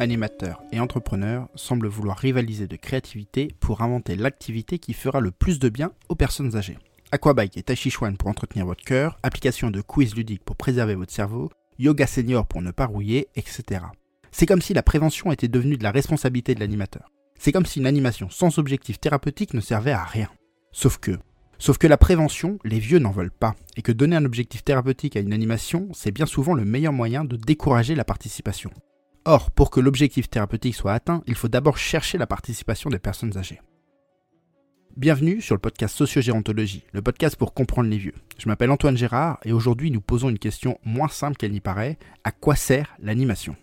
animateurs et entrepreneurs semblent vouloir rivaliser de créativité pour inventer l'activité qui fera le plus de bien aux personnes âgées. Aquabike et Tai Chi Chuan pour entretenir votre cœur, application de quiz ludique pour préserver votre cerveau, yoga senior pour ne pas rouiller, etc. C'est comme si la prévention était devenue de la responsabilité de l'animateur. C'est comme si une animation sans objectif thérapeutique ne servait à rien. Sauf que, sauf que la prévention, les vieux n'en veulent pas, et que donner un objectif thérapeutique à une animation, c'est bien souvent le meilleur moyen de décourager la participation. Or, pour que l'objectif thérapeutique soit atteint, il faut d'abord chercher la participation des personnes âgées. Bienvenue sur le podcast Sociogérontologie, le podcast pour comprendre les vieux. Je m'appelle Antoine Gérard et aujourd'hui nous posons une question moins simple qu'elle n'y paraît. À quoi sert l'animation?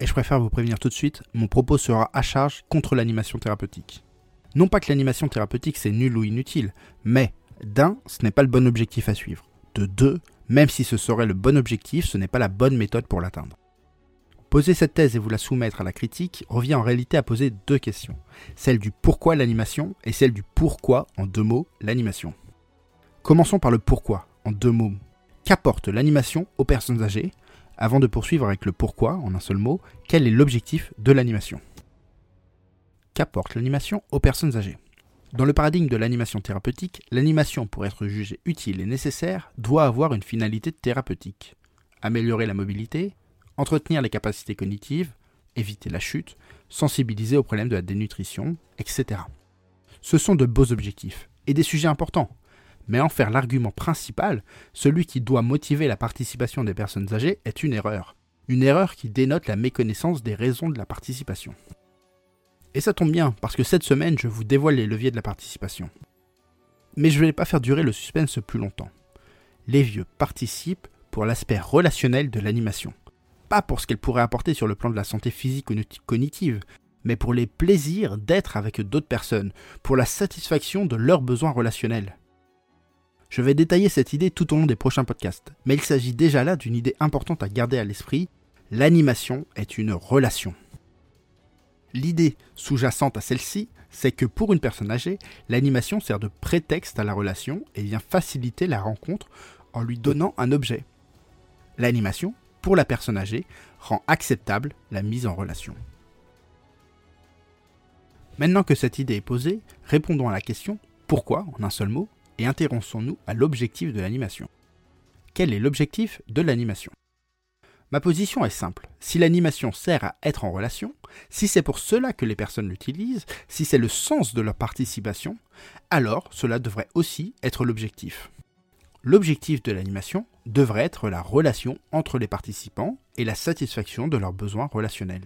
Et je préfère vous prévenir tout de suite, mon propos sera à charge contre l'animation thérapeutique. Non pas que l'animation thérapeutique c'est nul ou inutile, mais d'un, ce n'est pas le bon objectif à suivre. De deux, même si ce serait le bon objectif, ce n'est pas la bonne méthode pour l'atteindre. Poser cette thèse et vous la soumettre à la critique revient en réalité à poser deux questions. Celle du pourquoi l'animation et celle du pourquoi, en deux mots, l'animation. Commençons par le pourquoi, en deux mots. Qu'apporte l'animation aux personnes âgées Avant de poursuivre avec le pourquoi, en un seul mot, quel est l'objectif de l'animation Qu'apporte l'animation aux personnes âgées Dans le paradigme de l'animation thérapeutique, l'animation, pour être jugée utile et nécessaire, doit avoir une finalité thérapeutique. Améliorer la mobilité, entretenir les capacités cognitives, éviter la chute, sensibiliser aux problèmes de la dénutrition, etc. Ce sont de beaux objectifs et des sujets importants, mais en faire l'argument principal, celui qui doit motiver la participation des personnes âgées, est une erreur. Une erreur qui dénote la méconnaissance des raisons de la participation. Et ça tombe bien, parce que cette semaine, je vous dévoile les leviers de la participation. Mais je ne vais pas faire durer le suspense plus longtemps. Les vieux participent pour l'aspect relationnel de l'animation pas pour ce qu'elle pourrait apporter sur le plan de la santé physique ou cognitive, mais pour les plaisirs d'être avec d'autres personnes, pour la satisfaction de leurs besoins relationnels. Je vais détailler cette idée tout au long des prochains podcasts, mais il s'agit déjà là d'une idée importante à garder à l'esprit, l'animation est une relation. L'idée sous-jacente à celle-ci, c'est que pour une personne âgée, l'animation sert de prétexte à la relation et vient faciliter la rencontre en lui donnant un objet. L'animation, pour la personne âgée rend acceptable la mise en relation. Maintenant que cette idée est posée, répondons à la question pourquoi? en un seul mot et intéressons-nous à l'objectif de l'animation. Quel est l'objectif de l'animation? Ma position est simple. Si l'animation sert à être en relation, si c'est pour cela que les personnes l'utilisent, si c'est le sens de leur participation, alors cela devrait aussi être l'objectif. L'objectif de l'animation devrait être la relation entre les participants et la satisfaction de leurs besoins relationnels.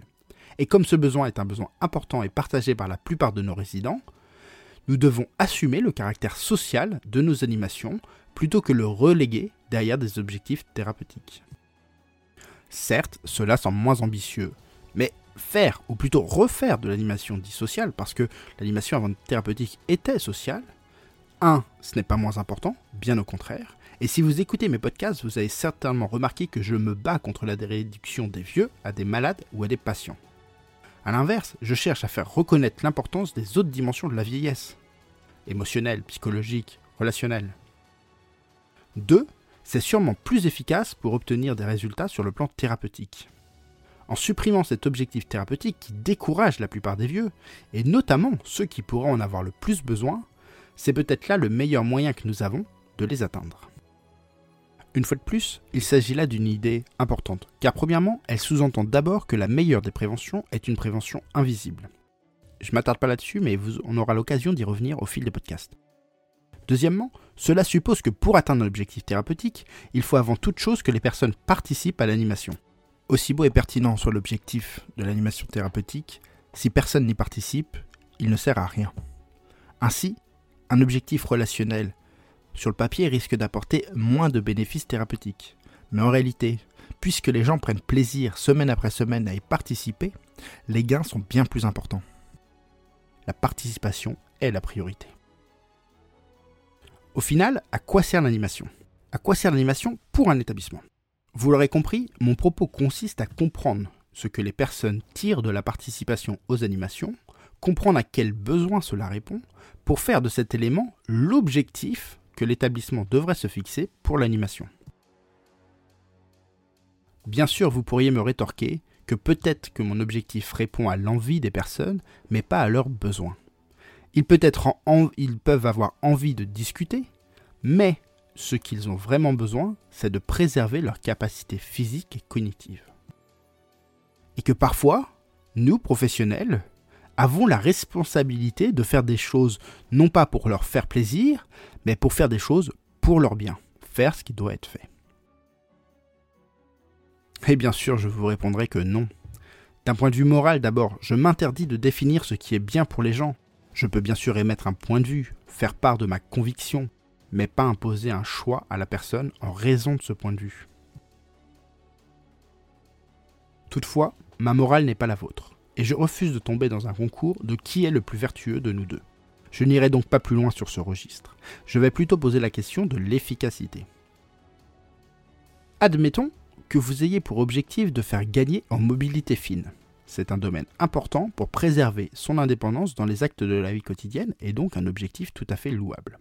Et comme ce besoin est un besoin important et partagé par la plupart de nos résidents, nous devons assumer le caractère social de nos animations plutôt que le reléguer derrière des objectifs thérapeutiques. Certes, cela semble moins ambitieux, mais faire, ou plutôt refaire de l'animation dit sociale, parce que l'animation avant thérapeutique était sociale, 1. Ce n'est pas moins important, bien au contraire. Et si vous écoutez mes podcasts, vous avez certainement remarqué que je me bats contre la réduction des vieux à des malades ou à des patients. A l'inverse, je cherche à faire reconnaître l'importance des autres dimensions de la vieillesse. Émotionnelle, psychologique, relationnelle. 2. C'est sûrement plus efficace pour obtenir des résultats sur le plan thérapeutique. En supprimant cet objectif thérapeutique qui décourage la plupart des vieux, et notamment ceux qui pourraient en avoir le plus besoin, c'est peut-être là le meilleur moyen que nous avons de les atteindre. Une fois de plus, il s'agit là d'une idée importante, car premièrement, elle sous-entend d'abord que la meilleure des préventions est une prévention invisible. Je m'attarde pas là-dessus, mais on aura l'occasion d'y revenir au fil des podcasts. Deuxièmement, cela suppose que pour atteindre un objectif thérapeutique, il faut avant toute chose que les personnes participent à l'animation. Aussi beau et pertinent soit l'objectif de l'animation thérapeutique, si personne n'y participe, il ne sert à rien. Ainsi, un objectif relationnel sur le papier risque d'apporter moins de bénéfices thérapeutiques. Mais en réalité, puisque les gens prennent plaisir semaine après semaine à y participer, les gains sont bien plus importants. La participation est la priorité. Au final, à quoi sert l'animation? À quoi sert l'animation pour un établissement? Vous l'aurez compris, mon propos consiste à comprendre ce que les personnes tirent de la participation aux animations, comprendre à quels besoins cela répond, pour faire de cet élément l'objectif que l'établissement devrait se fixer pour l'animation. Bien sûr, vous pourriez me rétorquer que peut-être que mon objectif répond à l'envie des personnes, mais pas à leurs besoins. Ils, peuvent avoir envie de discuter, mais ce qu'ils ont vraiment besoin, c'est de préserver leur capacité physique et cognitive. Et que parfois, nous, professionnels, avons la responsabilité de faire des choses non pas pour leur faire plaisir, mais pour faire des choses pour leur bien, faire ce qui doit être fait. Et bien sûr, je vous répondrai que non. D'un point de vue moral d'abord, je m'interdis de définir ce qui est bien pour les gens. Je peux bien sûr émettre un point de vue, faire part de ma conviction, mais pas imposer un choix à la personne en raison de ce point de vue. Toutefois, ma morale n'est pas la vôtre, et je refuse de tomber dans un concours de qui est le plus vertueux de nous deux. Je n'irai donc pas plus loin sur ce registre. Je vais plutôt poser la question de l'efficacité. Admettons que vous ayez pour objectif de faire gagner en mobilité fine. C'est un domaine important pour préserver son indépendance dans les actes de la vie quotidienne et donc un objectif tout à fait louable.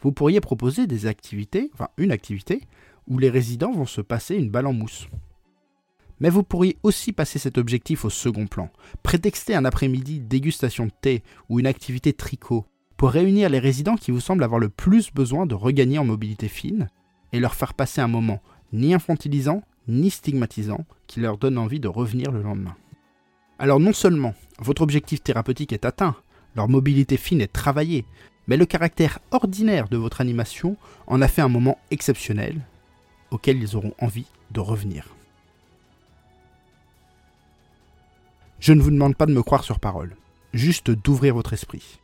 Vous pourriez proposer des activités, enfin une activité, où les résidents vont se passer une balle en mousse. Mais vous pourriez aussi passer cet objectif au second plan, prétexter un après-midi dégustation de thé ou une activité tricot pour réunir les résidents qui vous semblent avoir le plus besoin de regagner en mobilité fine et leur faire passer un moment ni infantilisant ni stigmatisant qui leur donne envie de revenir le lendemain. Alors non seulement votre objectif thérapeutique est atteint, leur mobilité fine est travaillée, mais le caractère ordinaire de votre animation en a fait un moment exceptionnel auquel ils auront envie de revenir. Je ne vous demande pas de me croire sur parole, juste d'ouvrir votre esprit.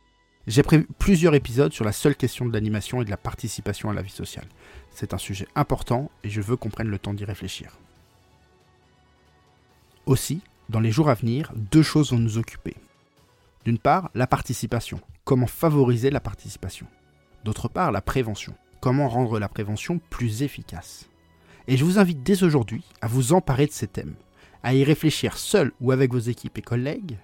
J'ai prévu plusieurs épisodes sur la seule question de l'animation et de la participation à la vie sociale. C'est un sujet important et je veux qu'on prenne le temps d'y réfléchir. Aussi, dans les jours à venir, deux choses vont nous occuper. D'une part, la participation. Comment favoriser la participation? D'autre part, la prévention. Comment rendre la prévention plus efficace? Et je vous invite dès aujourd'hui à vous emparer de ces thèmes à y réfléchir seul ou avec vos équipes et collègues,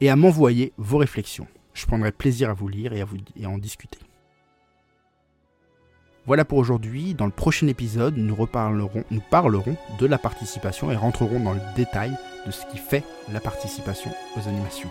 et à m'envoyer vos réflexions. Je prendrai plaisir à vous lire et à, en discuter. Voilà pour aujourd'hui. Dans le prochain épisode, nous, reparlerons, nous parlerons de la participation et rentrerons dans le détail de ce qui fait la participation aux animations.